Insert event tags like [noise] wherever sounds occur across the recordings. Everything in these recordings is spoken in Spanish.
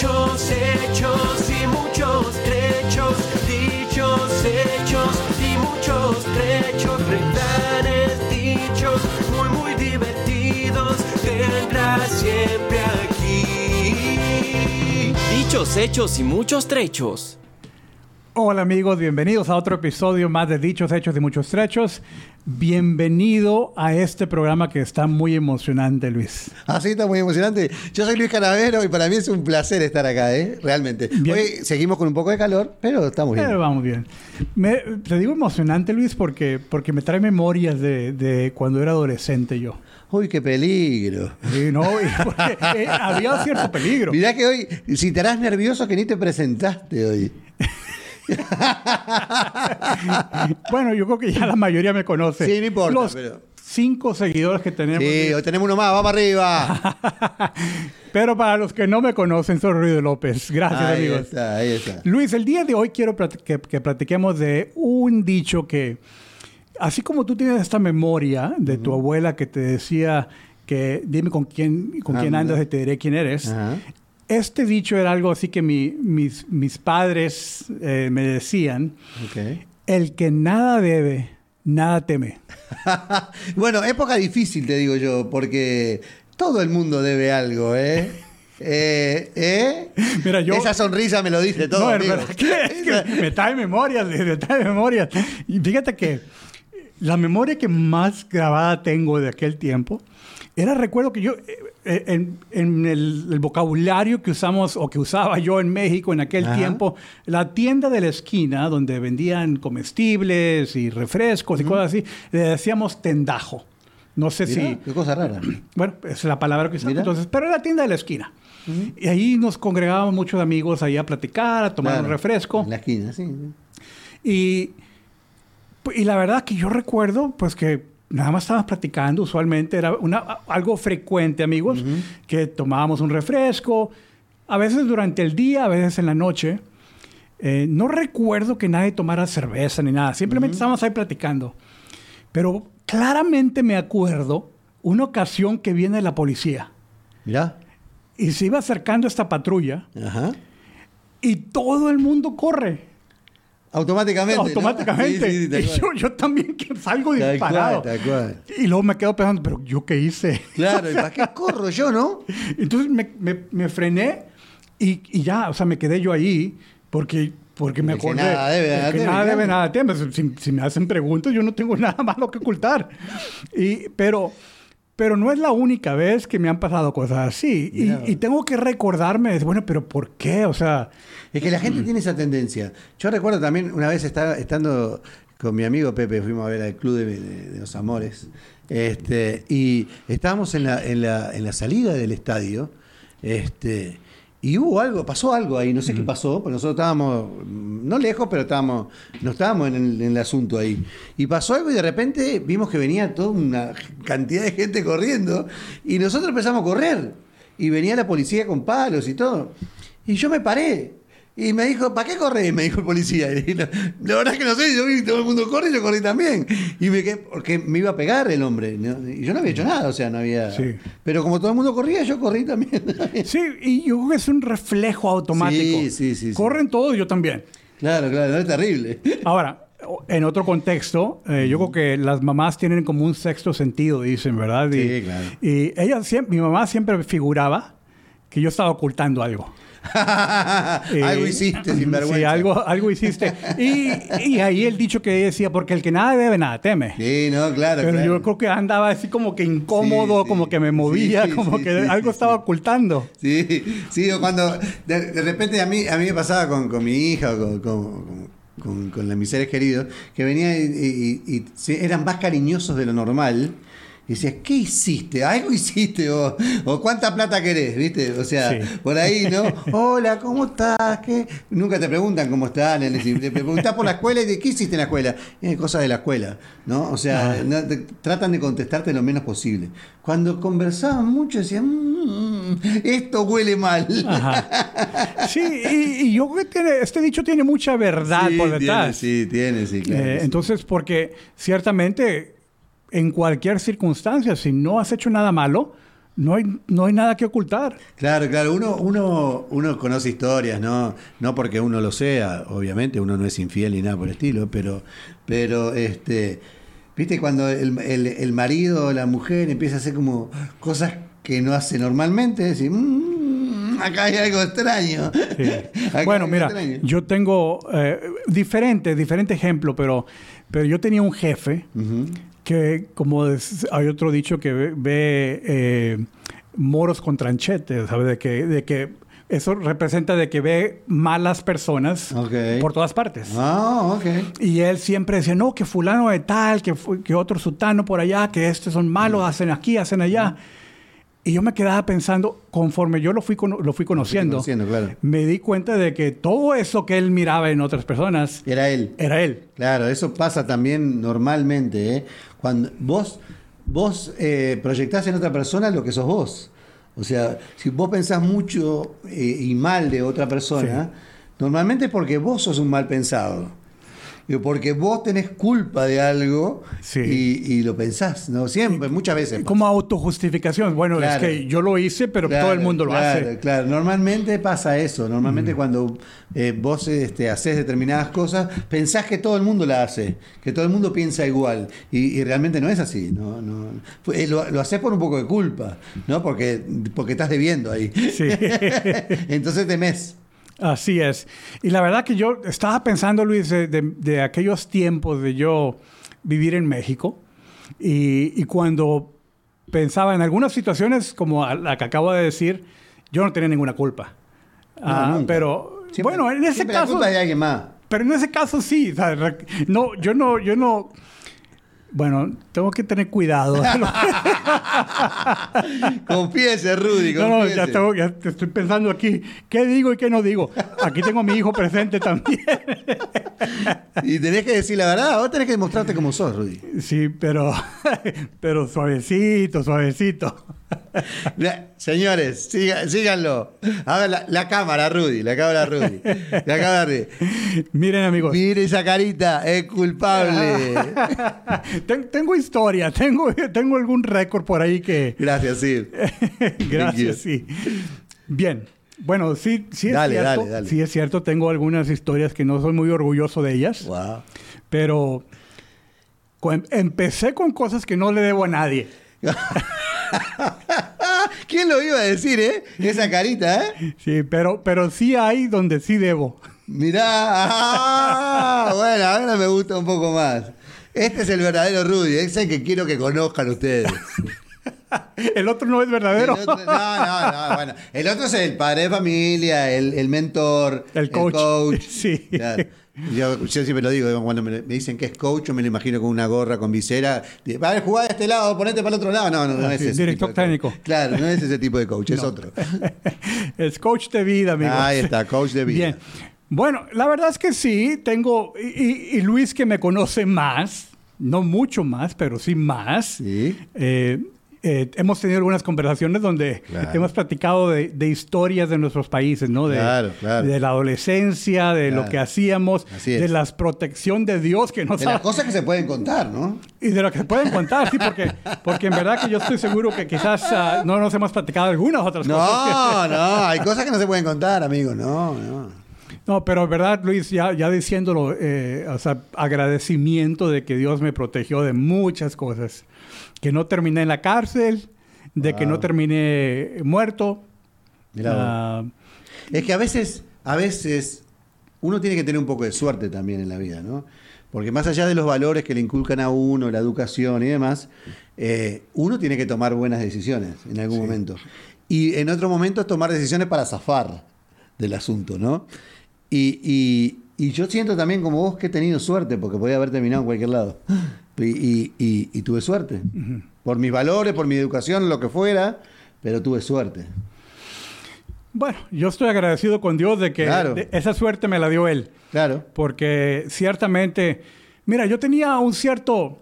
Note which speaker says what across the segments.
Speaker 1: Dichos, hechos y muchos trechos. Dichos, hechos y muchos trechos. Refranes dichos muy, muy divertidos. Tendrás siempre aquí.
Speaker 2: Dichos, hechos y muchos trechos.
Speaker 3: Hola amigos, bienvenidos a otro episodio más de Dichos, Hechos y Muchos Trechos. Bienvenido a este programa que está muy emocionante, Luis.
Speaker 4: Ah, sí, está muy emocionante. Yo soy Luis Canavero y para mí es un placer estar acá, ¿eh? Realmente.
Speaker 3: Bien.
Speaker 4: Hoy seguimos con un poco de calor, pero estamos bien.
Speaker 3: Pero vamos bien. Me- te digo emocionante, Luis, porque, porque me trae memorias de, de cuando era adolescente yo.
Speaker 4: Uy, qué peligro.
Speaker 3: Y no, porque, eh, había cierto peligro. [laughs]
Speaker 4: Mirá que hoy, si estarás nervioso que ni te presentaste hoy. [laughs] [laughs]
Speaker 3: Bueno, yo creo que ya la mayoría me conoce.
Speaker 4: Sí, no importa,
Speaker 3: Los
Speaker 4: pero-
Speaker 3: cinco seguidores que tenemos.
Speaker 4: Sí, hoy tenemos uno más, vamos arriba. [laughs]
Speaker 3: Pero para los que no me conocen, soy Ruido López. Gracias,
Speaker 4: ahí
Speaker 3: amigos.
Speaker 4: está, ahí está.
Speaker 3: Luis, el día de hoy quiero que, que platiquemos de un dicho que, así como tú tienes esta memoria de tu abuela que te decía que dime con quién, con quién andas y te diré quién eres.
Speaker 4: Ajá.
Speaker 3: Este dicho era algo así que mi- mis, mis padres eh, me decían, el que nada debe, nada teme. [laughs]
Speaker 4: bueno, época difícil, te digo yo, porque todo el mundo debe algo, ¿eh? [laughs] Eh, ¿eh?
Speaker 3: Mira, yo-
Speaker 4: Esa sonrisa me lo dice todo.
Speaker 3: no,
Speaker 4: amigo.
Speaker 3: es que me trae memorias, me trae memorias. Y fíjate que la memoria que más grabada tengo de aquel tiempo era, recuerdo que yo, en, en el, el vocabulario que usamos o que usaba yo en México en aquel
Speaker 4: Ajá.
Speaker 3: tiempo, la tienda de la esquina donde vendían comestibles y refrescos y cosas así, le decíamos tendajo. No sé si...
Speaker 4: Qué cosa rara.
Speaker 3: Bueno, es la palabra que usamos entonces, pero era la tienda de la esquina. Y ahí nos congregábamos muchos amigos ahí a platicar, a tomar
Speaker 4: Claro,
Speaker 3: un refresco.
Speaker 4: En la esquina, sí.
Speaker 3: Y, y la verdad que yo recuerdo, pues que nada más estábamos platicando, usualmente era una, algo frecuente, amigos, que tomábamos un refresco, a veces durante el día, a veces en la noche. Eh, no recuerdo que nadie tomara cerveza ni nada, simplemente estábamos ahí platicando. Pero claramente me acuerdo una ocasión que viene la policía
Speaker 4: Mirá.
Speaker 3: y se iba acercando esta patrulla
Speaker 4: Ajá.
Speaker 3: y todo el mundo corre.
Speaker 4: Automáticamente. ¿no?
Speaker 3: automáticamente.
Speaker 4: Sí, sí, tal cual.
Speaker 3: yo, yo también salgo
Speaker 4: Tal
Speaker 3: disparado.
Speaker 4: cual, tal cual.
Speaker 3: Y luego me quedo pensando, pero ¿yo qué hice?
Speaker 4: Claro, ¿y para qué corro yo, no? [laughs]
Speaker 3: Entonces me, me- me frené y, y ya, o sea, me quedé yo ahí porque, porque me acordé.
Speaker 4: nada debe, nada teme,
Speaker 3: nada
Speaker 4: claro.
Speaker 3: debe, nada. Si, si me hacen preguntas, yo no tengo [laughs] nada malo que ocultar. Y, pero, pero no es la única vez que me han pasado cosas así. Y, tengo que recordarme, bueno, pero ¿por qué? O sea,
Speaker 4: Es que la gente tiene esa tendencia. Yo recuerdo también una vez estaba, estando con mi amigo Pepe, fuimos a ver al Club de, de- de los Amores, este, y estábamos en la, en, la, en la salida del estadio, este, y hubo algo, pasó algo ahí, no sé qué pasó, porque nosotros estábamos, no lejos, pero estábamos, no estábamos en el, en el asunto ahí. Y pasó algo y de repente vimos que venía toda una cantidad de gente corriendo, y nosotros empezamos a correr, y venía la policía con palos y todo. Y yo me paré. Y me dijo, ¿para qué corres? Me dijo el policía. [laughs] Y la, la verdad es que no sé, yo vi que todo el mundo corre y yo corrí también. Y me quedé, porque me iba a pegar el hombre. ¿no? Y yo no había hecho nada, o sea, no había.
Speaker 3: Sí.
Speaker 4: Pero como todo el mundo corría, yo corrí también. [laughs]
Speaker 3: sí, y yo creo que es un reflejo automático.
Speaker 4: Sí, sí, sí, sí.
Speaker 3: Corren todos, yo también.
Speaker 4: claro, claro, no es terrible. [laughs]
Speaker 3: Ahora, en otro contexto, eh, yo creo que las mamás tienen como un sexto sentido, dicen, ¿verdad? Y,
Speaker 4: Sí, claro.
Speaker 3: Y ella siempre, mi mamá siempre figuraba que yo estaba ocultando algo. [laughs] Eh,
Speaker 4: algo hiciste sin vergüenza.
Speaker 3: Sí, algo, algo hiciste. Y, y ahí el dicho que decía, porque el que nada debe, nada teme.
Speaker 4: Sí, no, claro.
Speaker 3: Pero
Speaker 4: claro.
Speaker 3: yo creo que andaba así como que incómodo,
Speaker 4: Sí, sí.
Speaker 3: como que me movía,
Speaker 4: Sí,
Speaker 3: como que algo estaba ocultando.
Speaker 4: Sí, sí, o cuando de, de repente a mí, a mí me pasaba con, con mi hija o con, con, con, con mis seres queridos, que venían y, y- y- eran más cariñosos de lo normal. Y decías, ¿qué hiciste? [laughs] Algo hiciste o, o cuánta plata querés, ¿viste? O sea,
Speaker 3: Sí.
Speaker 4: por ahí, ¿no? [laughs] Hola, ¿cómo estás? ¿Qué? Nunca te preguntan cómo están. Te preguntás por la escuela y de qué hiciste en la escuela. Es cosas de la escuela, ¿no? O sea,
Speaker 3: Ah.
Speaker 4: no- te- tratan de contestarte lo menos posible. Cuando conversaban mucho decían, "Mm, esto huele mal.
Speaker 3: Ajá. [laughs] Sí, y, y yo creo que tiene, este dicho tiene mucha verdad
Speaker 4: Sí,
Speaker 3: por
Speaker 4: tiene,
Speaker 3: detrás.
Speaker 4: sí, tiene, sí, claro.
Speaker 3: Eh, entonces, porque ciertamente en cualquier circunstancia, si no has hecho nada malo, no hay, no hay nada que ocultar.
Speaker 4: Claro, claro, uno, uno, uno conoce historias, ¿no? No porque uno lo sea, obviamente, uno no es infiel ni nada por el estilo, pero, pero este, viste, cuando el, el- el marido o la mujer empieza a hacer como cosas que no hace normalmente, decir, "Mm, acá hay algo extraño.
Speaker 3: Sí. [laughs] Bueno, mira,
Speaker 4: extraño".
Speaker 3: yo tengo eh, diferente, diferente ejemplo, pero, pero yo tenía un jefe. Que, como es- hay otro dicho que ve, ve, eh, moros con tranchetes, ¿sabes? De que, de que eso representa de que ve malas personas por todas partes.
Speaker 4: Ah, ok.
Speaker 3: Y él siempre decía, no, que fulano de tal, que, que otro sutano por allá, que estos son malos, hacen aquí, hacen allá. Y yo me quedaba pensando, conforme yo lo fui, cono- lo fui conociendo,
Speaker 4: conociendo, claro.
Speaker 3: me di cuenta de que todo eso que él miraba en otras personas
Speaker 4: Era él.
Speaker 3: era él.
Speaker 4: Claro, eso pasa también normalmente. ¿eh? Cuando vos, vos eh, proyectás en otra persona lo que sos vos. O sea, si vos pensás mucho eh, y mal de otra persona, normalmente es porque vos sos un mal pensado. Digo, Porque vos tenés culpa de algo
Speaker 3: Sí.
Speaker 4: y, y lo pensás, ¿no? Siempre, muchas veces.
Speaker 3: Como autojustificación. Bueno,
Speaker 4: Claro.
Speaker 3: es que yo lo hice, pero
Speaker 4: Claro,
Speaker 3: todo el mundo lo
Speaker 4: claro,
Speaker 3: hace.
Speaker 4: Claro, normalmente pasa eso. Normalmente cuando eh, vos este, haces determinadas cosas, pensás que todo el mundo la hace, que todo el mundo piensa igual. Y, y realmente no es así. ¿no? No, eh, lo, lo haces por un poco de culpa, ¿no? Porque, porque estás debiendo ahí.
Speaker 3: Sí. [laughs]
Speaker 4: Entonces temes.
Speaker 3: Así es. Y la verdad que yo estaba pensando, Luis, de, de- de aquellos tiempos de yo vivir en México y, y cuando pensaba en algunas situaciones como a la que acabo de decir, yo no tenía ninguna culpa. Ah, pero
Speaker 4: Siempre-
Speaker 3: bueno, en ese
Speaker 4: la
Speaker 3: caso,
Speaker 4: culpa es de alguien más.
Speaker 3: pero en ese caso sí, o sea, re- no, yo no, yo no. Bueno, tengo que tener cuidado. [laughs]
Speaker 4: Confíese, Rudy,
Speaker 3: No, no, ya, tengo, ya te estoy pensando aquí, ¿qué digo y qué no digo? Aquí tengo a mi hijo presente también. [laughs]
Speaker 4: Y tenés que decir la verdad, vos tenés que demostrarte como sos, Rudy.
Speaker 3: Sí, pero, [laughs] pero suavecito, suavecito.
Speaker 4: La- señores, siga- síganlo. A ver, la, la cámara, Rudy, la cámara, Rudy. La cámara, Rudy.
Speaker 3: Miren, amigos,
Speaker 4: Mire esa carita, es culpable. [laughs]
Speaker 3: ten- tengo historia, tengo, tengo algún récord por ahí que...
Speaker 4: Gracias, sí.
Speaker 3: Gracias, sí. Bien. Bueno, sí, sí es
Speaker 4: Dale,
Speaker 3: cierto.
Speaker 4: dale, dale.
Speaker 3: Sí es cierto, tengo algunas historias que no soy muy orgulloso de ellas,
Speaker 4: Wow.
Speaker 3: pero empecé con cosas que no le debo a nadie. [laughs]
Speaker 4: ¿Quién lo iba a decir, eh? Esa carita, ¿eh?
Speaker 3: Sí, pero, pero sí hay donde sí debo.
Speaker 4: Mirá. Ah, bueno, ahora me gusta un poco más. Este es el verdadero Rudy, es el que quiero que conozcan ustedes. [laughs]
Speaker 3: El otro no es verdadero.
Speaker 4: otro- no, no, no, bueno. El otro es el padre de familia, el, el mentor,
Speaker 3: El coach. [laughs] Sí.
Speaker 4: Claro. Yo, yo siempre lo digo, cuando me, me dicen que es coach, yo me lo imagino con una gorra, con visera. de, Vale, jugá de este lado, ponete para el otro lado. No, no, no
Speaker 3: Ah,
Speaker 4: es ese.
Speaker 3: director
Speaker 4: tipo de coach.
Speaker 3: técnico.
Speaker 4: Claro, no es ese tipo de coach, es otro. [laughs]
Speaker 3: es coach de vida, amigos.
Speaker 4: Ahí está, coach de vida.
Speaker 3: Bien. Bueno, la verdad es que sí, tengo, y, y- y Luis que me conoce más, no mucho más, pero sí más,
Speaker 4: Sí.
Speaker 3: eh, eh, hemos tenido algunas conversaciones donde
Speaker 4: Claro.
Speaker 3: hemos platicado de, de historias de nuestros países, ¿no? De,
Speaker 4: Claro, claro.
Speaker 3: de la adolescencia, de lo que hacíamos, de la protección de Dios que nos
Speaker 4: De las cosas que se pueden contar, ¿no?
Speaker 3: y de lo que se pueden contar, sí, porque, porque en verdad que yo estoy seguro que quizás ah, no nos hemos platicado algunas otras cosas.
Speaker 4: No, no, hay cosas que no se pueden contar, amigo, no, no.
Speaker 3: No, pero verdad, Luis, ya, ya diciéndolo, eh, o sea, agradecimiento de que Dios me protegió de muchas cosas. Que no terminé en la cárcel, de que no terminé muerto. Ah,
Speaker 4: Es que a veces, a veces, uno tiene que tener un poco de suerte también en la vida, ¿no? Porque más allá de los valores que le inculcan a uno, la educación y demás, eh, uno tiene que tomar buenas decisiones en algún momento. Y en otro momento tomar decisiones para zafar del asunto, ¿no? Y, y- y yo siento también como vos que he tenido suerte, porque podía haber terminado en cualquier lado. Y, y- y- y tuve suerte. Por mis valores, por mi educación, lo que fuera, pero tuve suerte.
Speaker 3: bueno, yo estoy agradecido con Dios de que
Speaker 4: Claro.
Speaker 3: de- esa suerte me la dio Él.
Speaker 4: Claro.
Speaker 3: Porque ciertamente, mira, yo tenía un cierto,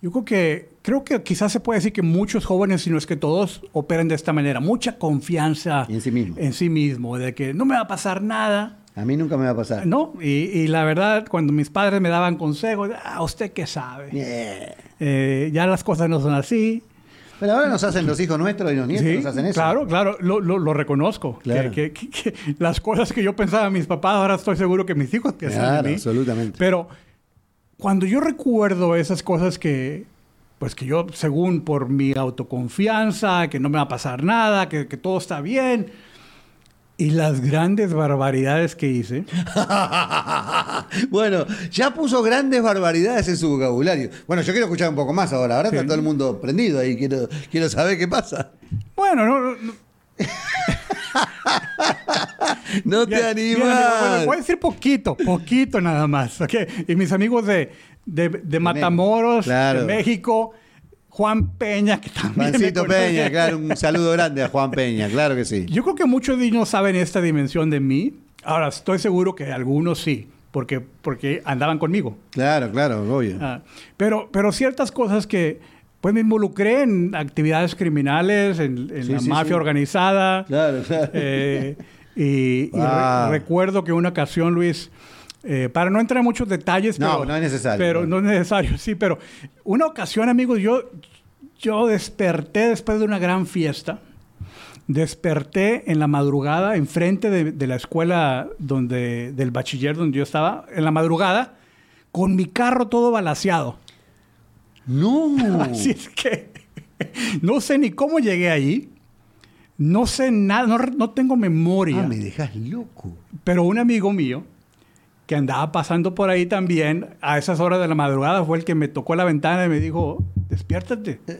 Speaker 3: yo creo que, creo que quizás se puede decir que muchos jóvenes, si no es que todos, operan de esta manera. Mucha confianza
Speaker 4: En sí mismo.
Speaker 3: en sí mismo, de que no me va a pasar nada.
Speaker 4: A mí nunca me va a pasar.
Speaker 3: No, y, y la verdad, cuando mis padres me daban consejos, ah, ¿usted qué sabe?
Speaker 4: Yeah.
Speaker 3: Eh, ya las cosas no son así.
Speaker 4: Pero ahora nos hacen los hijos nuestros y los nietos
Speaker 3: Sí,
Speaker 4: nos hacen eso.
Speaker 3: claro, claro, lo, lo- lo reconozco.
Speaker 4: Claro.
Speaker 3: Que, que- que- las cosas que yo pensaba de mis papás, ahora estoy seguro que mis hijos piensan
Speaker 4: Claro,
Speaker 3: de mí.
Speaker 4: absolutamente.
Speaker 3: Pero cuando yo recuerdo esas cosas que, pues que yo, según por mi autoconfianza, que no me va a pasar nada, que, que todo está bien, y las grandes barbaridades que hice, [laughs]
Speaker 4: bueno, ya puso grandes barbaridades en su vocabulario. Bueno, yo quiero escuchar un poco más ahora. Ahora está todo el mundo prendido ahí. Quiero, quiero saber qué pasa.
Speaker 3: bueno, no, no- no- [laughs]
Speaker 4: No te
Speaker 3: amigo.
Speaker 4: animas.
Speaker 3: Bueno, voy a decir poquito, poquito nada más. ¿ok? Y mis amigos de, de, de Matamoros,
Speaker 4: Claro.
Speaker 3: de México, Juan Peña, que también.
Speaker 4: Juancito. Peña, claro, un saludo grande a Juan Peña, claro que sí.
Speaker 3: Yo creo que muchos niños saben esta dimensión de mí. Ahora, estoy seguro que algunos sí, porque, porque andaban conmigo.
Speaker 4: Claro, claro, obvio.
Speaker 3: Ah, pero, pero ciertas cosas que pues me involucré en actividades criminales, en, en
Speaker 4: Sí,
Speaker 3: la
Speaker 4: sí,
Speaker 3: mafia
Speaker 4: sí.
Speaker 3: organizada.
Speaker 4: Claro, claro.
Speaker 3: Eh, y y re-
Speaker 4: Wow.
Speaker 3: recuerdo que una ocasión, Luis, eh, para no entrar en muchos detalles,
Speaker 4: No,
Speaker 3: pero,
Speaker 4: no es necesario.
Speaker 3: Pero no es necesario, [laughs] sí, pero una ocasión, amigos, yo, yo desperté después de una gran fiesta. Desperté en la madrugada, enfrente de, de la escuela donde, del bachiller donde yo estaba, en la madrugada, con mi carro todo balaseado.
Speaker 4: No. [laughs]
Speaker 3: Así es que [laughs] no sé ni cómo llegué ahí. No sé nada, no, no tengo memoria.
Speaker 4: Ah, me dejas loco.
Speaker 3: Pero un amigo mío que andaba pasando por ahí también a esas horas de la madrugada fue el que me tocó la ventana y me dijo, despiértate. [laughs]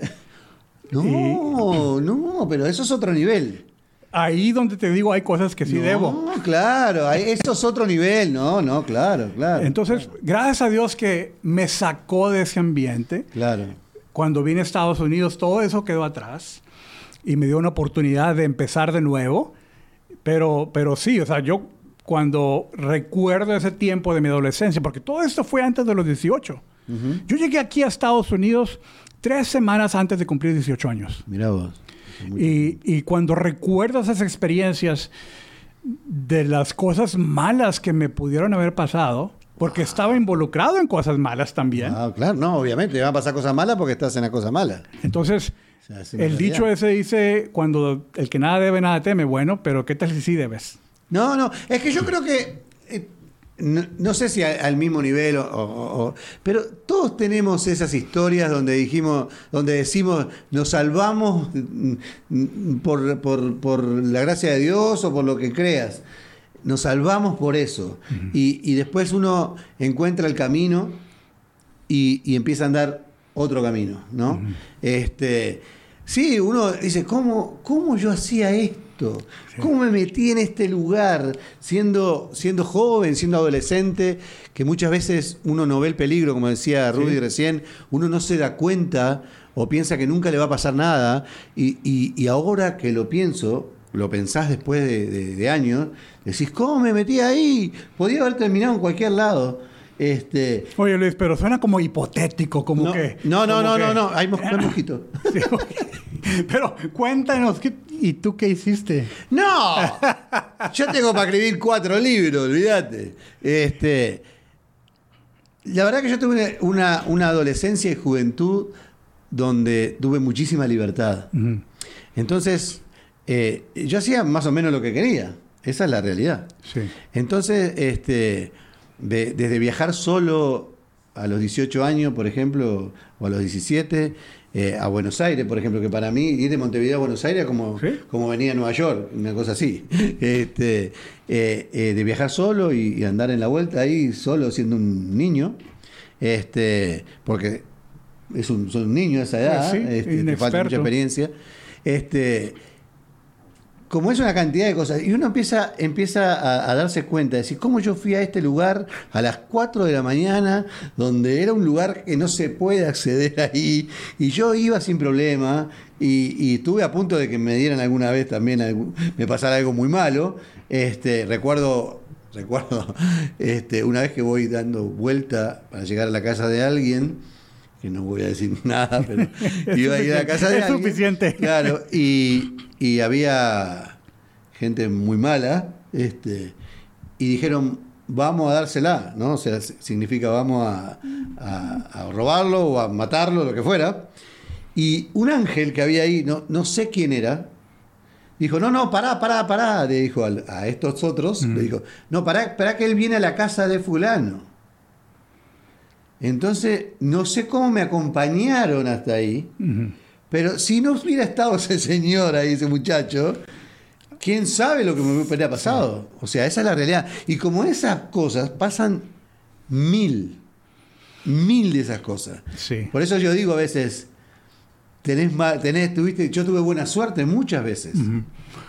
Speaker 4: No, no, pero eso es otro nivel.
Speaker 3: Ahí donde te digo hay cosas que sí
Speaker 4: no,
Speaker 3: debo.
Speaker 4: claro, eso es otro nivel. No, no, claro, claro.
Speaker 3: Entonces, gracias a Dios que me sacó de ese ambiente.
Speaker 4: Claro.
Speaker 3: Cuando vine a Estados Unidos, todo eso quedó atrás y me dio una oportunidad de empezar de nuevo. Pero, pero sí, o sea, yo cuando recuerdo ese tiempo de mi adolescencia, porque todo esto fue antes de los 18. Yo llegué aquí a Estados Unidos tres semanas antes de cumplir 18 años.
Speaker 4: Mira vos.
Speaker 3: Y, y cuando recuerdo esas experiencias de las cosas malas que me pudieron haber pasado, porque estaba involucrado en cosas malas también.
Speaker 4: Ah, claro, no, obviamente, van a pasar cosas malas porque estás en la cosa mala.
Speaker 3: Entonces,
Speaker 4: O sea,
Speaker 3: el dicho ese dice, cuando el que nada debe, nada teme. Bueno, pero ¿qué tal si sí debes?
Speaker 4: No, no, es que yo creo que, eh, no, no sé si a- al mismo nivel, o, o- o- pero todos tenemos esas historias donde dijimos, donde decimos, nos salvamos mm, mm, por, por- por la gracia de Dios o por lo que creas. Nos salvamos por eso. y, y después uno encuentra el camino y, y empieza a andar otro camino, ¿no? este, sí, uno dice, ¿cómo, cómo yo hacía esto? ¿Cómo me metí en este lugar siendo, siendo joven, siendo adolescente? Que muchas veces uno no ve el peligro, como decía Rudy recién, uno no se da cuenta o piensa que nunca le va a pasar nada. Y, y- y ahora que lo pienso, lo pensás después de, de- de años, decís, ¿cómo me metí ahí? Podía haber terminado en cualquier lado. Este,
Speaker 3: Oye, Luis, pero suena como hipotético, como
Speaker 4: no,
Speaker 3: que...
Speaker 4: no, no, no,
Speaker 3: que-
Speaker 4: no, no, hay, mos- hay mosquito. [laughs]
Speaker 3: Sí, pero cuéntanos, ¿qué- ¿y tú qué hiciste?
Speaker 4: ¡No! Yo tengo para escribir cuatro libros, olvídate. Este, la verdad que yo tuve una, una adolescencia y juventud donde tuve muchísima libertad. Entonces, eh, yo hacía más o menos lo que quería. Esa es la realidad.
Speaker 3: Sí.
Speaker 4: Entonces, este, de- desde viajar solo a los 18 años, por ejemplo, o a los 17, eh, a Buenos Aires, por ejemplo, que para mí ir de Montevideo a Buenos Aires como,
Speaker 3: ¿Sí?
Speaker 4: como venir a Nueva York, una cosa así. [laughs] Este, eh, eh, de viajar solo y, y andar en la vuelta ahí, solo siendo un niño, este, porque es un, son un niño a esa edad,
Speaker 3: sí,
Speaker 4: este, te falta mucha experiencia. Este, como es una cantidad de cosas, y uno empieza, empieza a, darse cuenta, de decir, ¿cómo yo fui a este lugar a las 4 de la mañana, donde era un lugar que no se puede acceder [laughs] ahí, y yo iba sin problema, y, estuve a punto de que me dieran alguna vez también, me pasara algo muy malo. Este, recuerdo, recuerdo [laughs] este, una vez que voy dando vuelta para llegar a la casa de alguien, que no voy a decir [laughs] nada, pero iba a ir a la casa de
Speaker 3: es
Speaker 4: alguien.
Speaker 3: suficiente.
Speaker 4: Claro, y, y había gente muy mala, este, y dijeron, vamos a dársela, ¿no? O sea, si- significa vamos a, a- a robarlo o a matarlo, lo que fuera. Y un ángel que había ahí, no, no sé quién era, dijo, no, no, pará, pará, pará, le dijo a estos otros, le dijo, no, pará, pará que él viene a la casa de fulano. Entonces, no sé cómo me acompañaron hasta ahí, pero si no hubiera estado ese señor ahí, ese muchacho, quién sabe lo que me hubiera pasado. O sea, esa es la realidad. Y como esas cosas pasan mil, mil de esas cosas.
Speaker 3: Sí.
Speaker 4: Por eso yo digo a veces, tenés, tenés tuviste, yo tuve buena suerte muchas veces.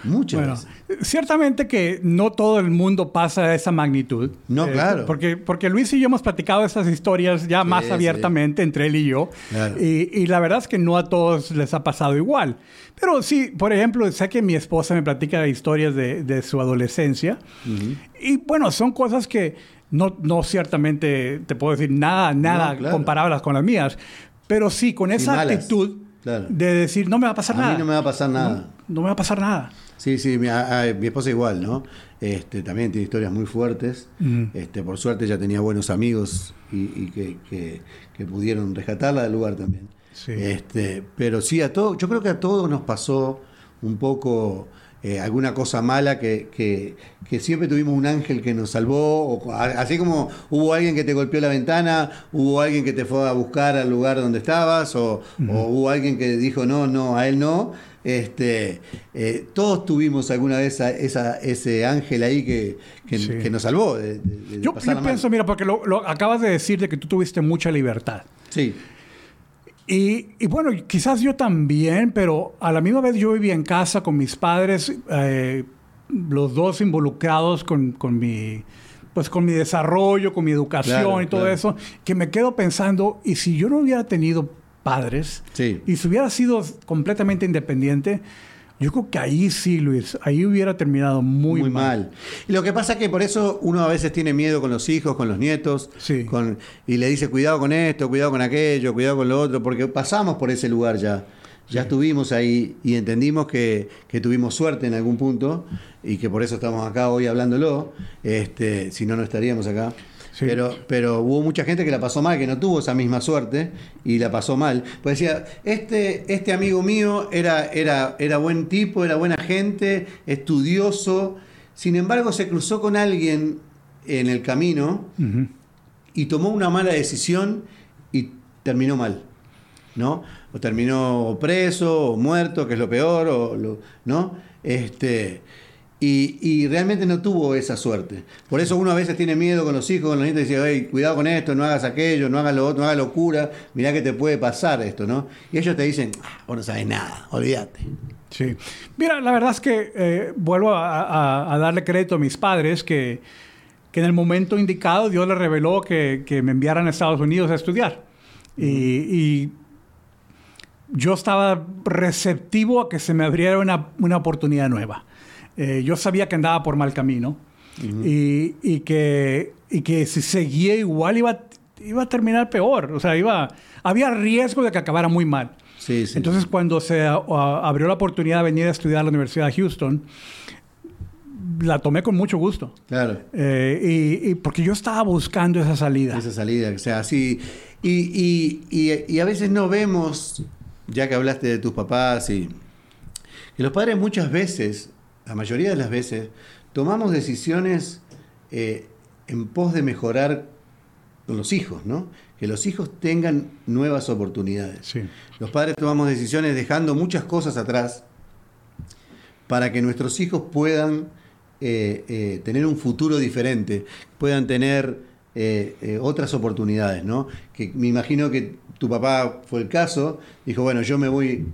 Speaker 4: Muchas
Speaker 3: Bueno,
Speaker 4: veces.
Speaker 3: ciertamente que no todo el mundo pasa a esa magnitud. Eh,
Speaker 4: No, claro.
Speaker 3: Porque, porque Luis y yo hemos platicado estas historias ya más
Speaker 4: sí.
Speaker 3: abiertamente entre él y yo.
Speaker 4: Claro.
Speaker 3: Y, y la verdad es que no a todos les ha pasado igual. Pero sí, por ejemplo, sé que mi esposa me platica historias de, de su adolescencia. Y bueno, son cosas que no, no ciertamente te puedo decir nada, nada
Speaker 4: No, claro.
Speaker 3: comparables con las mías. Pero sí, con esa
Speaker 4: malas.
Speaker 3: actitud
Speaker 4: Claro.
Speaker 3: de decir, no me va a pasar
Speaker 4: A
Speaker 3: nada.
Speaker 4: mí no me va a pasar nada.
Speaker 3: no me va a pasar nada.
Speaker 4: Sí, sí, mi, a- a- mi esposa igual, ¿no? Este, también tiene historias muy fuertes.
Speaker 3: Ujú.
Speaker 4: Este, por suerte ya tenía buenos amigos y, y que, que- que pudieron rescatarla del lugar también.
Speaker 3: Sí.
Speaker 4: Este, pero sí, a todo, yo creo que a todos nos pasó un poco eh, alguna cosa mala que, que- que siempre tuvimos un ángel que nos salvó, o a- así como hubo alguien que te golpeó la ventana, hubo alguien que te fue a buscar al lugar donde estabas, o, o hubo alguien que dijo no, no, a él no. Este, eh, todos tuvimos alguna vez a- esa, ese ángel ahí que, que-
Speaker 3: Sí.
Speaker 4: que nos salvó. de- de- de
Speaker 3: Yo, yo pienso, mira, porque lo, lo acabas de decir de que tú tuviste mucha libertad.
Speaker 4: Sí,
Speaker 3: Y, y bueno, quizás yo también, pero a la misma vez yo vivía en casa con mis padres, eh, los dos involucrados con, con mi pues con mi desarrollo, con mi educación
Speaker 4: Claro,
Speaker 3: y todo
Speaker 4: claro.
Speaker 3: eso, que me quedo pensando, ¿y si yo no hubiera tenido padres?
Speaker 4: Sí.
Speaker 3: Y si hubiera sido completamente independiente, yo creo que ahí sí, Luis, ahí hubiera terminado muy,
Speaker 4: muy,
Speaker 3: mal.
Speaker 4: mal. Y lo que pasa es que por eso uno a veces tiene miedo con los hijos, con los nietos,
Speaker 3: Sí.
Speaker 4: con, y le dice cuidado con esto, cuidado con aquello, cuidado con lo otro, porque pasamos por ese lugar ya. Ya estuvimos ahí y entendimos que, que tuvimos suerte en algún punto y que por eso estamos acá hoy hablándolo. Este, si no, no estaríamos acá.
Speaker 3: Sí.
Speaker 4: Pero, pero hubo mucha gente que la pasó mal, que no tuvo esa misma suerte y la pasó mal. Pues decía, este, este amigo mío era, era, era buen tipo, era buena gente, estudioso. Sin embargo, se cruzó con alguien en el camino y tomó una mala decisión y terminó mal, ¿no? O terminó preso o muerto, que es lo peor, o lo- ¿no? Este, y, y realmente no tuvo esa suerte. Por eso uno a veces tiene miedo con los hijos, con los nietos, y dice, "Ey, cuidado con esto, no hagas aquello, no hagas lo otro, no hagas locura, mirá que te puede pasar esto, ¿no? Y ellos te dicen, "Ah, vos no sabes nada, olvídate.
Speaker 3: Sí. Mira, la verdad es que eh, vuelvo a, a- a darle crédito a mis padres que, que en el momento indicado Dios les reveló que, que me enviaran a Estados Unidos a estudiar. Y, y yo estaba receptivo a que se me abriera una, una oportunidad nueva. Eh, yo sabía que andaba por mal camino y, y que, y que si seguía igual iba, iba a terminar peor. O sea, iba, había riesgo de que acabara muy mal.
Speaker 4: Sí, sí.
Speaker 3: Entonces, cuando se a- a- abrió la oportunidad de venir a estudiar a la Universidad de Houston, la tomé con mucho gusto.
Speaker 4: claro.
Speaker 3: Eh, y, y porque yo estaba buscando esa salida.
Speaker 4: Esa salida, o sea, así. Y, y, y, y a veces no vemos, ya que hablaste de tus papás, y que los padres muchas veces, la mayoría de las veces, tomamos decisiones eh, en pos de mejorar con los hijos, ¿no? Que los hijos tengan nuevas oportunidades.
Speaker 3: Sí.
Speaker 4: Los padres tomamos decisiones dejando muchas cosas atrás para que nuestros hijos puedan eh, eh, tener un futuro diferente, puedan tener eh, otras oportunidades, ¿no? Que me imagino que tu papá fue el caso, dijo, bueno, yo me voy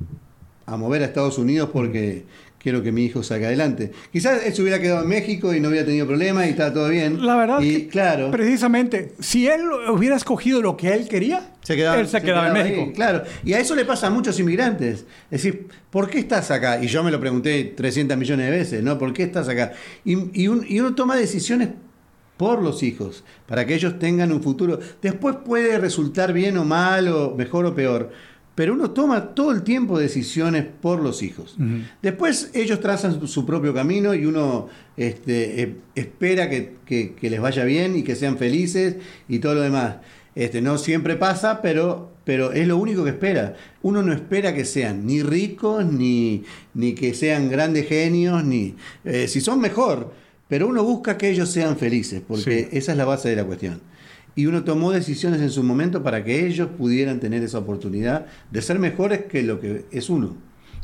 Speaker 4: a mover a Estados Unidos porque quiero que mi hijo salga adelante. Quizás él se hubiera quedado en México y no hubiera tenido problemas y estaba todo bien.
Speaker 3: La verdad
Speaker 4: y,
Speaker 3: es que,
Speaker 4: claro,
Speaker 3: precisamente, si él hubiera escogido lo que él quería,
Speaker 4: se quedaba,
Speaker 3: él se, quedaba, en
Speaker 4: ahí,
Speaker 3: México.
Speaker 4: claro, y a eso le pasa a muchos inmigrantes. Es decir, ¿por qué estás acá? Y yo me lo pregunté 300 millones de veces, ¿no? ¿Por qué estás acá? Y, y un- y uno toma decisiones por los hijos, para que ellos tengan un futuro. Después puede resultar bien o mal, o mejor o peor, pero uno toma todo el tiempo decisiones por los hijos. Después ellos trazan su, propio camino y uno este, eh, espera que, que- que les vaya bien y que sean felices y todo lo demás. Este, no siempre pasa, pero, pero es lo único que espera. Uno no espera que sean ni ricos, ni, ni que sean grandes genios, ni eh, si son mejor, pero uno busca que ellos sean felices, porque esa es la base de la cuestión. Y uno tomó decisiones en su momento para que ellos pudieran tener esa oportunidad de ser mejores que lo que es uno.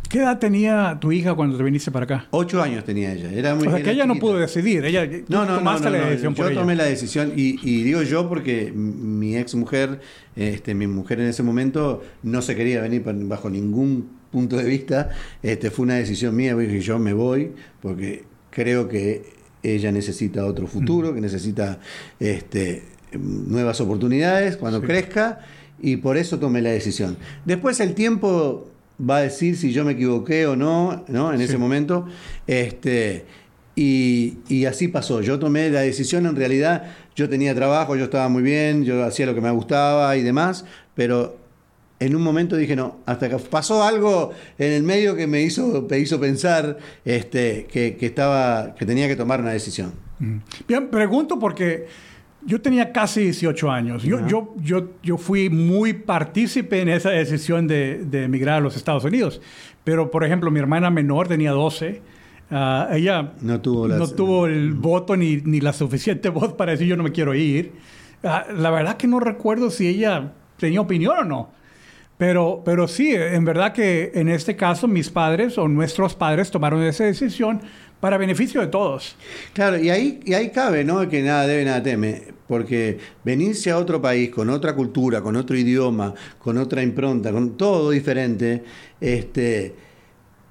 Speaker 3: ¿Qué edad tenía tu hija cuando te viniste para acá?
Speaker 4: Ocho años tenía ella. Era muy,
Speaker 3: O sea,
Speaker 4: era
Speaker 3: que ella no pudo decidir. Ella
Speaker 4: No, no, no,
Speaker 3: tomaste
Speaker 4: no,
Speaker 3: la
Speaker 4: no,
Speaker 3: decisión por
Speaker 4: Yo
Speaker 3: ella.
Speaker 4: tomé la decisión y, y digo yo porque mi ex mujer, este, mi mujer en ese momento no se quería venir bajo ningún punto de vista. Este, fue una decisión mía, dije yo me voy porque creo que ella necesita otro futuro, que necesita este, nuevas oportunidades cuando crezca y por eso tomé la decisión. Después el tiempo va a decir si yo me equivoqué o no, ¿no? En
Speaker 3: Sí.
Speaker 4: ese momento. Este, y, y así pasó. Yo tomé la decisión, en realidad, yo tenía trabajo, yo estaba muy bien, yo hacía lo que me gustaba y demás, pero en un momento dije, no, hasta que pasó algo en el medio que me hizo, me hizo pensar este, que, que estaba, que tenía que tomar una decisión.
Speaker 3: Mm. Bien, pregunto porque yo tenía casi 18 años. Yo, yo, yo, yo fui muy partícipe en esa decisión de, de emigrar a los Estados Unidos. Pero, por ejemplo, mi hermana menor tenía 12. Ah, ella
Speaker 4: No tuvo las-
Speaker 3: no tuvo el voto ni, ni la suficiente [laughs] voz para decir yo no me quiero ir. Ah, la verdad que no recuerdo si ella tenía opinión o no. Pero, pero sí, en verdad que en este caso mis padres o nuestros padres tomaron esa decisión para beneficio de todos.
Speaker 4: Claro, y ahí, y ahí cabe, ¿no? Que nada debe, nada teme. Porque venirse a otro país con otra cultura, con otro idioma, con otra impronta, con todo diferente, este,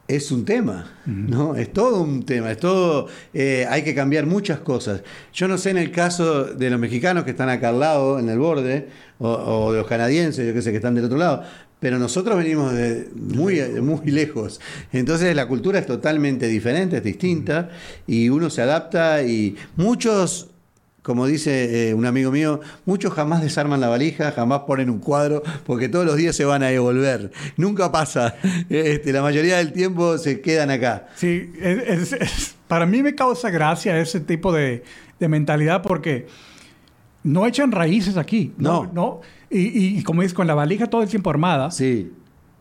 Speaker 4: es un tema, ¿no? Es todo un tema, es todo, eh, hay que cambiar muchas cosas. Yo no sé en el caso de los mexicanos que están acá al lado, en el borde, o, o de los canadienses, yo qué sé, que están del otro lado, pero nosotros venimos de muy, muy lejos. Entonces la cultura es totalmente diferente, es distinta, y uno se adapta y muchos como dice eh, un amigo mío, muchos jamás desarman la valija, jamás ponen un cuadro, porque todos los días se van a devolver. Nunca pasa. [laughs] Este, la mayoría del tiempo se quedan acá.
Speaker 3: Sí, es- es- es- para mí me causa gracia ese tipo de, de mentalidad porque no echan raíces aquí. No.
Speaker 4: No.
Speaker 3: no y, y- y como dices, con la valija todo el tiempo armada,
Speaker 4: Sí,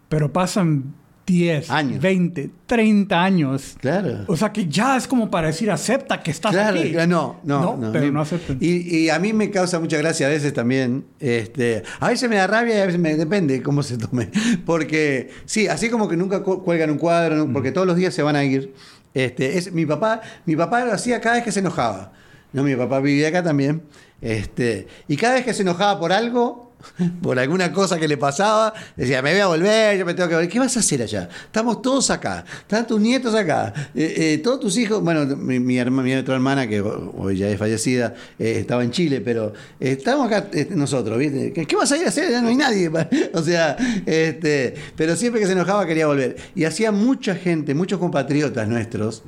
Speaker 3: pero pasan 10,
Speaker 4: Años.
Speaker 3: 20, 30 años.
Speaker 4: claro.
Speaker 3: O sea que ya es como para decir, acepta que estás
Speaker 4: Claro,
Speaker 3: aquí.
Speaker 4: claro, no, no, no.
Speaker 3: pero
Speaker 4: Ni-
Speaker 3: no aceptan.
Speaker 4: Y, y a mí me causa mucha gracia a veces también. Este, a veces me da rabia y a veces me depende cómo se tome. [laughs] Porque, sí, así como que nunca cu- cuelgan un cuadro, ¿no? porque todos los días se van a ir. Este, es, mi papá, mi papá lo hacía cada vez que se enojaba. ¿no? Mi papá vivía acá también. Este, y cada vez que se enojaba por algo, [laughs] por alguna cosa que le pasaba, decía, me voy a volver, yo me tengo que volver. ¿Qué vas a hacer allá? Estamos todos acá, están tus nietos acá, eh, eh, todos tus hijos, bueno, mi, mi, herma- mi otra hermana, que hoy ya es fallecida, eh, estaba en Chile, pero estamos acá nosotros, ¿viste? ¿Qué, qué vas a ir a hacer? Ya no hay nadie. [laughs] o sea, este, pero siempre que se enojaba quería volver. Y hacía mucha gente, muchos compatriotas nuestros,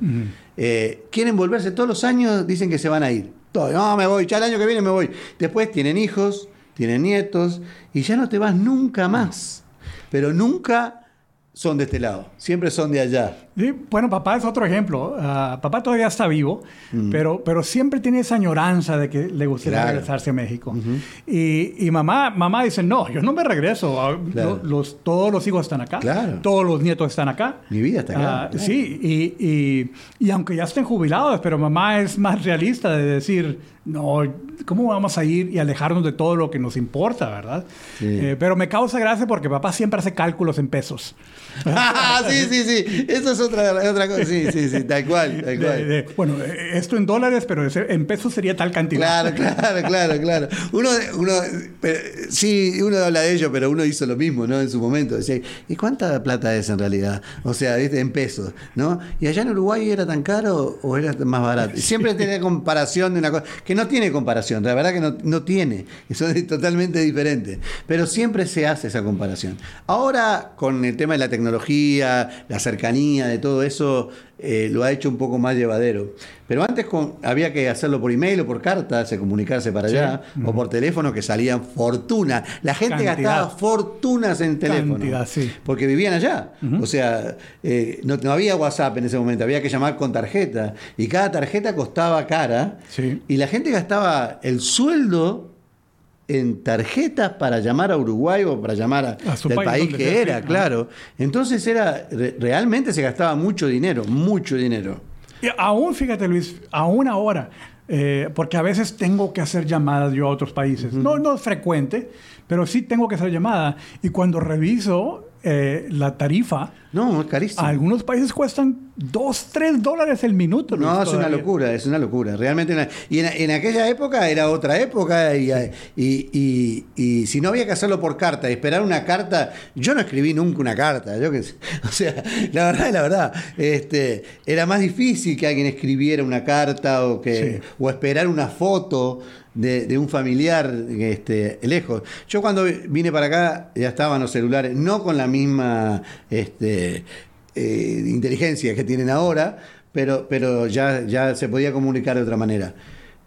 Speaker 4: quieren volverse todos los años, dicen que se van a ir. Todo, no, me voy, ya el año que viene me voy. Después tienen hijos, tienen nietos, y ya no te vas nunca más. Pero nunca son de este lado, siempre son de allá.
Speaker 3: Sí, bueno, papá es otro ejemplo. Ah, papá todavía está vivo, pero, pero siempre tiene esa añoranza de que le gustaría
Speaker 4: Claro.
Speaker 3: regresarse a México. y, y mamá, mamá dice, no, yo no me regreso. Ah,
Speaker 4: Claro.
Speaker 3: lo- los, todos los hijos están acá.
Speaker 4: Claro.
Speaker 3: Todos los nietos están acá.
Speaker 4: Mi vida está acá,
Speaker 3: Ah. Sí, y, y- y aunque ya estén jubilados, pero mamá es más realista de decir, no, ¿cómo vamos a ir y alejarnos de todo lo que nos importa, verdad?
Speaker 4: Sí.
Speaker 3: Eh, pero me causa gracia porque papá siempre hace cálculos en pesos.
Speaker 4: Ah, sí, sí, sí. Eso es otra, otra cosa. Sí, sí, sí, tal cual, tal cual.
Speaker 3: de- bueno, esto en dólares, pero en pesos sería tal cantidad.
Speaker 4: Claro, claro, claro, claro. Uno, uno, pero, sí, uno habla de ello, pero uno hizo lo mismo, ¿no? En su momento. Decía, ¿y cuánta plata es en realidad? O sea, ¿viste? en pesos, ¿no? ¿Y allá en Uruguay era tan caro o era más barato? Siempre tenía comparación de una cosa, que no tiene comparación, la verdad que no, no tiene, eso es totalmente diferente. Pero siempre se hace esa comparación. Ahora, con el tema de la tecnología, la cercanía, de todo eso, eh, lo ha hecho un poco más llevadero. Pero antes con- había que hacerlo por email o por carta, se comunicarse para allá, o por teléfono, que salían fortuna. La gente
Speaker 3: Cantidad.
Speaker 4: gastaba fortunas en teléfono.
Speaker 3: Cantidad, sí.
Speaker 4: Porque vivían allá. O sea, eh, no, no había WhatsApp en ese momento, había que llamar con tarjeta. Y cada tarjeta costaba cara.
Speaker 3: Sí.
Speaker 4: Y la gente gastaba el sueldo en tarjetas para llamar a Uruguay o para llamar a,
Speaker 3: A su
Speaker 4: del
Speaker 3: país,
Speaker 4: que era, claro. Entonces era re- realmente se gastaba mucho dinero, mucho dinero.
Speaker 3: Y aún, fíjate Luis, aún ahora, eh, porque a veces tengo que hacer llamadas yo a otros países. No, no es frecuente, pero sí tengo que hacer llamadas. Y cuando reviso eh, la tarifa,
Speaker 4: No, es carísimo.
Speaker 3: algunos países cuestan 2, 3 dólares el minuto. Luis,
Speaker 4: No, es una locura, es una locura. Realmente. una- y en, en aquella época era otra época y, y- y- y si no había que hacerlo por carta, esperar una carta, yo no escribí nunca una carta. Yo qué sé. [laughs] O sea, la verdad la verdad. Este, era más difícil que alguien escribiera una carta o, que,
Speaker 3: Sí.
Speaker 4: o esperar una foto. De, un familiar este, lejos. Yo cuando vine para acá ya estaban los celulares, no con la misma este, eh, inteligencia que tienen ahora, pero, pero ya, ya se podía comunicar de otra manera.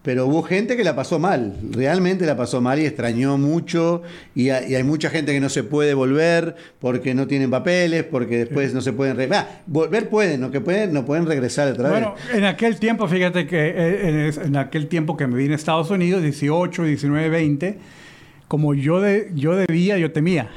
Speaker 4: Pero hubo gente que la pasó mal, realmente la pasó mal y extrañó mucho. Y, hay- y hay mucha gente que no se puede volver porque no tienen papeles, porque después no se pueden. Ah, volver pueden, no que pueden, no pueden regresar otra
Speaker 3: Bueno,
Speaker 4: vez.
Speaker 3: en aquel tiempo, fíjate que eh, en, en aquel tiempo que me vine a Estados Unidos, 18, 19, 20, como yo, de, yo debía, yo temía.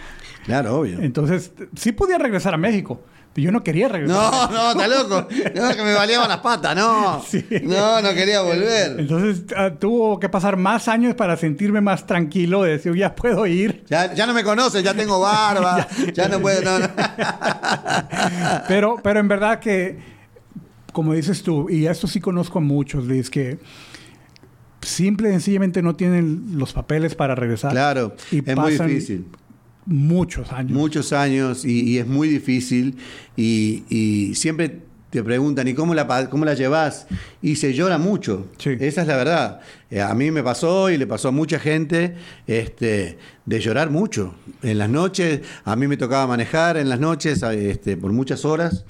Speaker 4: Claro, obvio.
Speaker 3: Entonces, sí podía regresar a México, yo no quería regresar.
Speaker 4: No, no, está loco. No, que me baleaban las patas, no. [laughs]
Speaker 3: Sí.
Speaker 4: No, no quería volver.
Speaker 3: Entonces ah, tuvo que pasar más años para sentirme más tranquilo, de decir, ya puedo ir.
Speaker 4: Ya, ya no me conoce, ya tengo barba, [laughs] ya no puedo. No, no. [laughs]
Speaker 3: Pero, pero en verdad que, como dices tú, y esto sí conozco a muchos, Liz, que simple y sencillamente no tienen los papeles para regresar.
Speaker 4: Claro,
Speaker 3: Y
Speaker 4: es muy difícil.
Speaker 3: Muchos años.
Speaker 4: Muchos años y, y es muy difícil y, y siempre te preguntan, ¿y cómo la, cómo la llevas? Y se llora mucho.
Speaker 3: Sí.
Speaker 4: Esa es la verdad. Eh, a mí me pasó y le pasó a mucha gente este, de llorar mucho. En las noches, a mí me tocaba manejar en las noches este, por muchas horas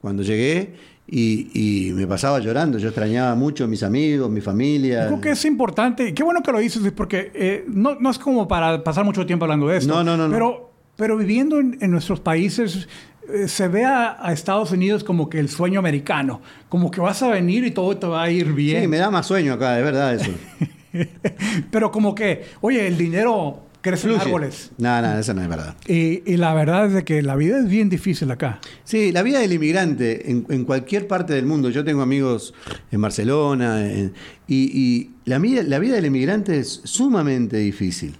Speaker 4: cuando llegué y, y me pasaba llorando. Yo extrañaba mucho a mis amigos, mi familia.
Speaker 3: Creo que es importante, qué bueno que lo dices, porque eh, no, no es como para pasar mucho tiempo hablando de esto.
Speaker 4: No, no, no, no.
Speaker 3: Pero, pero viviendo en, en nuestros países, eh, se ve a, a Estados Unidos como que el sueño americano, como que vas a venir y todo te va a ir bien.
Speaker 4: Sí, me da más sueño acá, es verdad eso. [laughs]
Speaker 3: pero como que, oye, el dinero crece en
Speaker 4: Fluye.
Speaker 3: árboles.
Speaker 4: No, no, eso no es verdad.
Speaker 3: Y, y la verdad es de que la vida es bien difícil acá.
Speaker 4: Sí, la vida del inmigrante en, en cualquier parte del mundo. Yo tengo amigos en Barcelona en- y, y la, vida, la vida del inmigrante es sumamente difícil.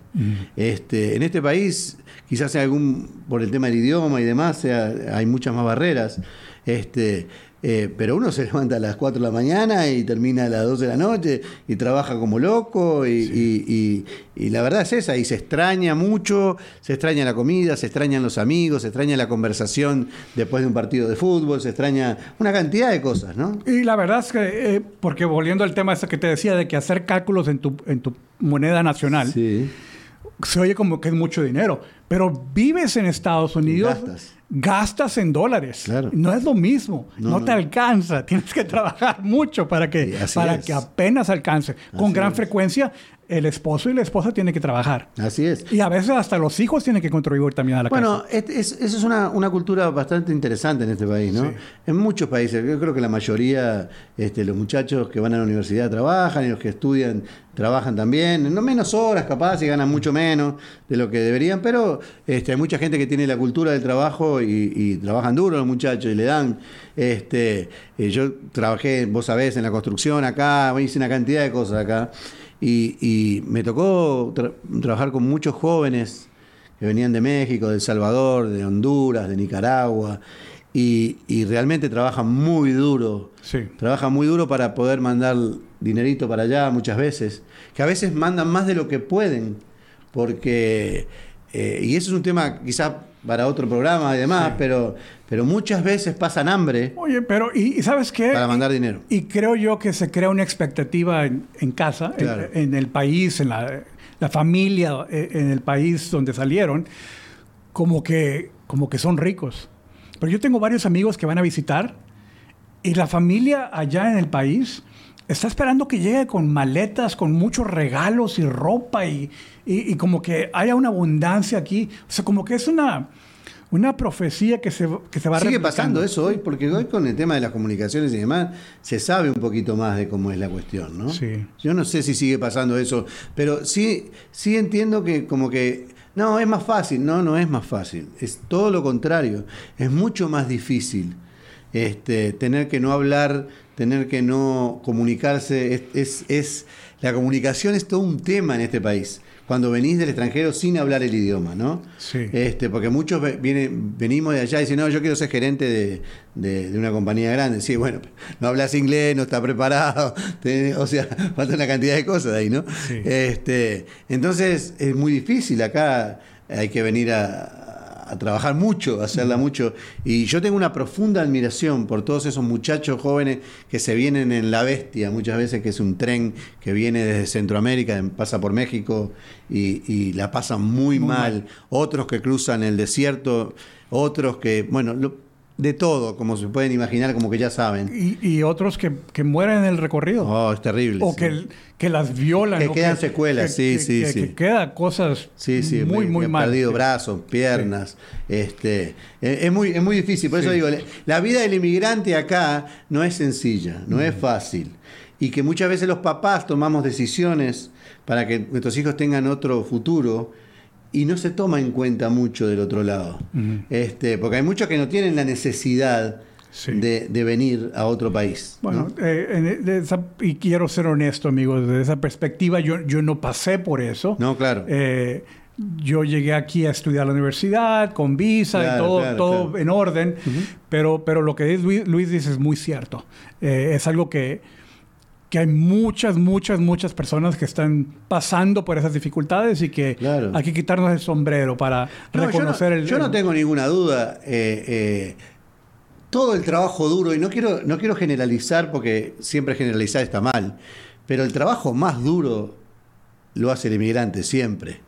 Speaker 4: este, en este país, quizás sea algún, por el tema del idioma y demás, sea, hay muchas más barreras. Este, eh, pero uno se [laughs] levanta a las 4 de la mañana y termina a las 12 de la noche y trabaja como loco y, y- y- y la verdad es esa, y se extraña mucho, se extraña la comida, se extrañan los amigos, se extraña la conversación después de un partido de fútbol, se extraña una cantidad de cosas, ¿no?
Speaker 3: Y la verdad es que, eh, porque volviendo al tema ese que te decía de que hacer cálculos en tu, en tu moneda nacional,
Speaker 4: Sí.
Speaker 3: Se oye como que es mucho dinero, pero vives en Estados Unidos,
Speaker 4: Gastas.
Speaker 3: gastas en dólares.
Speaker 4: Claro.
Speaker 3: No es lo mismo, no,
Speaker 4: No, no.
Speaker 3: te alcanza, [laughs] tienes que trabajar mucho para que, para
Speaker 4: es.
Speaker 3: que apenas alcance. Con gran
Speaker 4: es.
Speaker 3: frecuencia, el esposo y la esposa tienen que trabajar.
Speaker 4: Así es.
Speaker 3: Y a veces hasta los hijos tienen que contribuir también a la
Speaker 4: Bueno,
Speaker 3: casa.
Speaker 4: es, es- es una, una cultura bastante interesante en este país, ¿no?
Speaker 3: Sí.
Speaker 4: En muchos países, yo creo que la mayoría, este, los muchachos que van a la universidad trabajan y los que estudian trabajan también, no menos horas capaz y ganan mucho menos de lo que deberían, pero este, hay mucha gente que tiene la cultura del trabajo y, y trabajan duro los muchachos y le dan. Este, eh, yo trabajé, vos sabés, en la construcción acá, hice una cantidad de cosas acá y, y me tocó tra- trabajar con muchos jóvenes que venían de México, de El Salvador, de Honduras, de Nicaragua, y, y realmente trabajan muy duro.
Speaker 3: Sí.
Speaker 4: Trabajan muy duro para poder mandar dinerito para allá muchas veces, que a veces mandan más de lo que pueden, porque, eh, y eso es un tema quizás para otro programa y demás,
Speaker 3: Sí.
Speaker 4: pero, pero muchas veces pasan hambre
Speaker 3: Oye, pero ¿y, y sabes qué?
Speaker 4: para mandar
Speaker 3: Y-
Speaker 4: dinero.
Speaker 3: Y creo yo que se crea una expectativa en, en casa, en-
Speaker 4: Claro.
Speaker 3: en, el país, en la, la familia, eh, en el país donde salieron, como que, como que son ricos. Pero yo tengo varios amigos que van a visitar y la familia allá en el país está esperando que llegue con maletas, con muchos regalos y ropa y, y- y como que haya una abundancia aquí. O sea, como que es una, una profecía que se, que se va
Speaker 4: Sigue
Speaker 3: replicando.
Speaker 4: pasando eso hoy, porque hoy con el tema de las comunicaciones y demás, se sabe un poquito más de cómo es la cuestión, ¿no?
Speaker 3: Sí.
Speaker 4: Yo no sé si sigue pasando eso, pero sí, sí entiendo que como que, no, es más fácil, no, no es más fácil, es todo lo contrario, es mucho más difícil este, tener que no hablar, tener que no comunicarse, es, es, es- la comunicación es todo un tema en este país. Cuando venís del extranjero sin hablar el idioma, ¿no?
Speaker 3: Sí.
Speaker 4: Este, porque muchos vienen, venimos de allá y dicen, no, yo quiero ser gerente de, de- de una compañía grande. Sí, bueno, [laughs] no hablas inglés, no estás preparado, [laughs] o sea, [laughs] falta una cantidad de cosas ahí, ¿no?
Speaker 3: Sí.
Speaker 4: Este, entonces es muy difícil acá, hay que venir a, a trabajar mucho, a hacerla mucho. Y yo tengo una profunda admiración por todos esos muchachos jóvenes que se vienen en la bestia, muchas veces que es un tren que viene desde Centroamérica, pasa por México y, y la pasan muy, mal. Otros que cruzan el desierto, otros que, bueno, lo- de todo, como se pueden imaginar, como que ya saben.
Speaker 3: Y, y otros que, que mueren en el recorrido.
Speaker 4: Oh, es terrible.
Speaker 3: o
Speaker 4: sí.
Speaker 3: que, que las violan.
Speaker 4: Que quedan secuelas, sí, sí, sí.
Speaker 3: Que queda cosas
Speaker 4: Sí, sí,
Speaker 3: muy, muy mal.
Speaker 4: perdido brazos, piernas. Este, es, es muy, es muy difícil. Por eso digo, la- la vida del inmigrante acá no es sencilla, no es fácil. Y que muchas veces los papás tomamos decisiones para que nuestros hijos tengan otro futuro y no se toma en cuenta mucho del otro lado.
Speaker 3: Ujú.
Speaker 4: este, porque hay muchos que no tienen la necesidad
Speaker 3: Sí.
Speaker 4: de, de venir a otro país.
Speaker 3: Bueno,
Speaker 4: ¿no?
Speaker 3: eh, de esa- y quiero ser honesto, amigos, desde esa perspectiva yo, yo no pasé por eso.
Speaker 4: No, claro.
Speaker 3: Eh, yo llegué aquí a estudiar a la universidad con visa y
Speaker 4: Claro,
Speaker 3: todo,
Speaker 4: claro,
Speaker 3: todo
Speaker 4: claro.
Speaker 3: en orden, pero, pero lo que Luis, Luis dice es muy cierto. Eh, es algo que, que hay muchas, muchas, muchas personas que están pasando por esas dificultades y que
Speaker 4: Claro.
Speaker 3: hay que quitarnos el sombrero para
Speaker 4: No,
Speaker 3: reconocer
Speaker 4: yo no,
Speaker 3: el...
Speaker 4: yo no tengo ninguna duda. eh, eh, todo el trabajo duro, y no quiero, no quiero generalizar porque siempre generalizar está mal, pero el trabajo más duro lo hace el inmigrante siempre.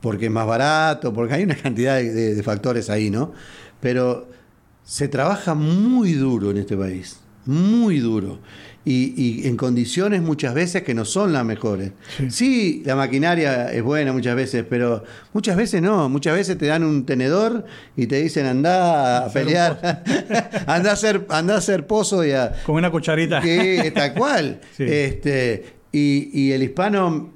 Speaker 4: Porque es más barato, porque hay una cantidad de, de- de factores ahí, ¿no? Pero se trabaja muy duro en este país, muy duro. Y, y en condiciones muchas veces que no son las mejores.
Speaker 3: Sí.
Speaker 4: Sí, la maquinaria es buena muchas veces, pero muchas veces no. Muchas veces te dan un tenedor y te dicen anda a pelear, anda a hacer, [laughs] anda a hacer pozo y a,
Speaker 3: Con una cucharita.
Speaker 4: que tal cual. [laughs]
Speaker 3: Sí.
Speaker 4: Este, y, y el hispano,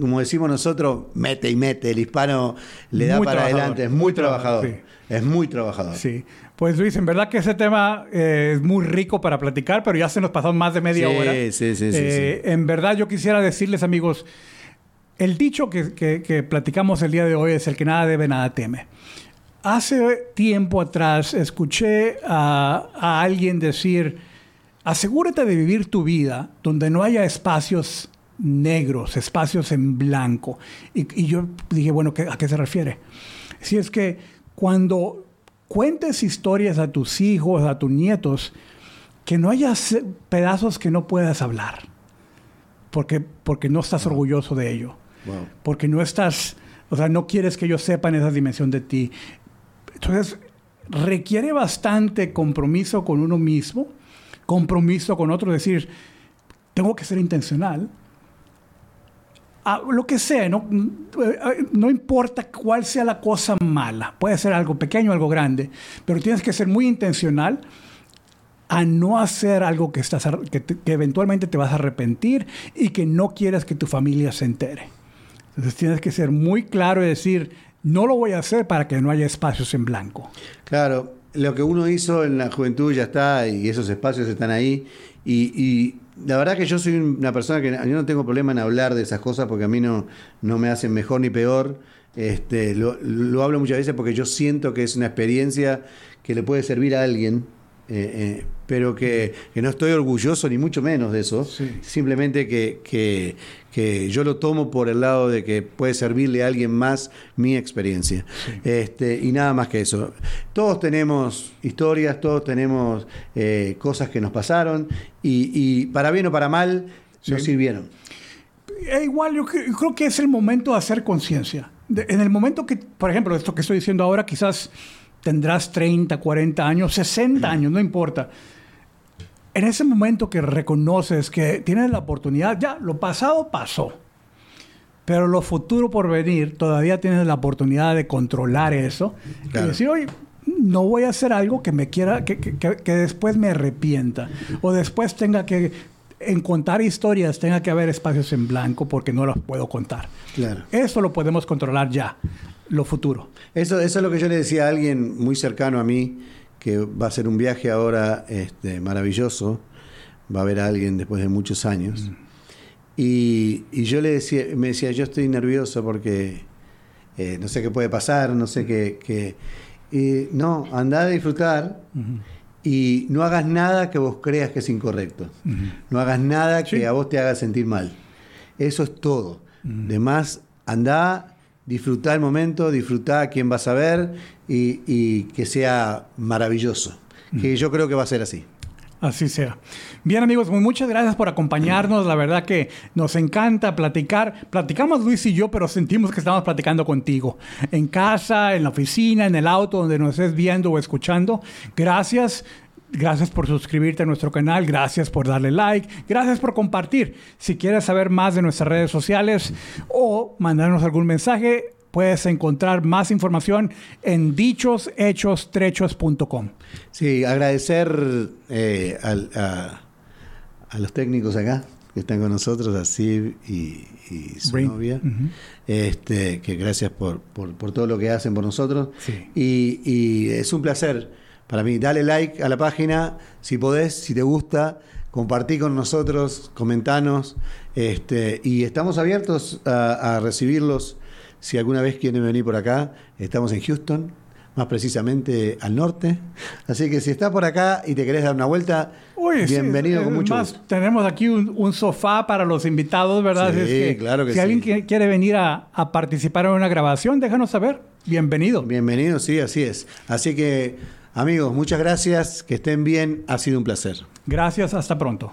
Speaker 4: como decimos nosotros, mete y mete. El hispano le da
Speaker 3: Muy
Speaker 4: para adelante, es
Speaker 3: muy
Speaker 4: muy
Speaker 3: trabajador,
Speaker 4: trabajador. Es muy trabajador.
Speaker 3: Sí. Pues Luis, en verdad que ese tema eh, es muy rico para platicar, pero ya se nos pasó más de media
Speaker 4: Sí,
Speaker 3: hora.
Speaker 4: sí, sí, sí,
Speaker 3: Eh, En verdad yo quisiera decirles, amigos, el dicho que, que- que platicamos el día de hoy es el que nada debe, nada teme. Hace tiempo atrás escuché a, a alguien decir, asegúrate de vivir tu vida donde no haya espacios negros, espacios en blanco. Y, y yo dije, bueno, ¿qué- ¿a qué se refiere? Si es que cuando cuentes historias a tus hijos, a tus nietos, que no haya pedazos que no puedas hablar, porque, porque no estás orgulloso de ello
Speaker 4: Wow.
Speaker 3: porque no estás, o sea, no quieres que ellos sepan esa dimensión de ti. Entonces, requiere bastante compromiso con uno mismo, compromiso con otro, decir, tengo que ser intencional. Ah, lo que sea, no, no importa cuál sea la cosa mala, puede ser algo pequeño, algo grande, pero tienes que ser muy intencional a no hacer algo que, estás, que, te- que eventualmente te vas a arrepentir y que no quieres que tu familia se entere. Entonces tienes que ser muy claro y decir, no lo voy a hacer para que no haya espacios en blanco.
Speaker 4: Claro, lo que uno hizo en la juventud ya está y esos espacios están ahí. Y la verdad que yo soy una persona que yo no tengo problema en hablar de esas cosas porque a mí no, no me hacen mejor ni peor. Este, lo, lo hablo muchas veces porque yo siento que es una experiencia que le puede servir a alguien. Eh, eh, pero que, que no estoy orgulloso ni mucho menos de eso.
Speaker 3: Sí.
Speaker 4: Simplemente que, que- que yo lo tomo por el lado de que puede servirle a alguien más mi experiencia. Este, y nada más que eso. Todos tenemos historias, todos tenemos eh, cosas que nos pasaron y, y para bien o para mal nos sirvieron.
Speaker 3: Igual yo, cre- yo creo que es el momento de hacer conciencia. En el momento que, por ejemplo, esto que estoy diciendo ahora, quizás tendrás 30, 40 años, 60 años, no importa. En ese momento que reconoces que tienes la oportunidad, ya, lo pasado pasó. Pero lo futuro por venir, todavía tienes la oportunidad de controlar eso.
Speaker 4: Claro.
Speaker 3: Y decir, oye, no voy a hacer algo que me quiera, que, que- que- después me arrepienta. O después tenga que, en contar historias, tenga que haber espacios en blanco porque no los puedo contar.
Speaker 4: Claro.
Speaker 3: Eso lo podemos controlar ya, lo futuro.
Speaker 4: Eso, eso es lo que yo le decía a alguien muy cercano a mí, que va a hacer un viaje ahora este, maravilloso. Va a ver a alguien después de muchos años. Y, y yo le decía, me decía, yo estoy nervioso porque eh, no sé qué puede pasar, no sé qué. qué". Y no, anda a disfrutar y no hagas nada que vos creas que es incorrecto. No hagas nada que a vos te haga sentir mal. Eso es todo. Demás, anda, disfruta el momento, disfruta a quién vas a ver y, y que sea maravilloso. Que yo creo que va a ser así.
Speaker 3: Así sea. Bien amigos, pues muchas gracias por acompañarnos. La verdad que nos encanta platicar. Platicamos Luis y yo, pero sentimos que estamos platicando contigo. En casa, en la oficina, en el auto, donde nos estés viendo o escuchando. Gracias. Gracias por suscribirte a nuestro canal, gracias por darle like, gracias por compartir. Si quieres saber más de nuestras redes sociales o mandarnos algún mensaje, puedes encontrar más información en dichoshechos.trechos.com.
Speaker 4: Sí, agradecer eh, al- a, a los técnicos acá que están con nosotros, a Sib y, y su novia. Este, que gracias por, por- por todo lo que hacen por nosotros.
Speaker 3: Sí.
Speaker 4: Y, y es un placer para mí. Dale like a la página si podés, si te gusta. Compartí con nosotros, comentanos. Este, y estamos abiertos a, a recibirlos si alguna vez quieren venir por acá. Estamos en Houston, más precisamente al norte. Así que si estás por acá y te querés dar una vuelta,
Speaker 3: Uy,
Speaker 4: bienvenido con mucho
Speaker 3: más,
Speaker 4: gusto.
Speaker 3: Tenemos aquí un, un sofá para los invitados, ¿verdad?
Speaker 4: Sí,
Speaker 3: Es
Speaker 4: claro que
Speaker 3: si
Speaker 4: sí.
Speaker 3: alguien qui- quiere venir a, a participar en una grabación, déjanos saber. Bienvenido.
Speaker 4: Bienvenido, sí, así es. Así que, amigos, muchas gracias. Que estén bien. Ha sido un placer.
Speaker 3: Gracias, hasta pronto.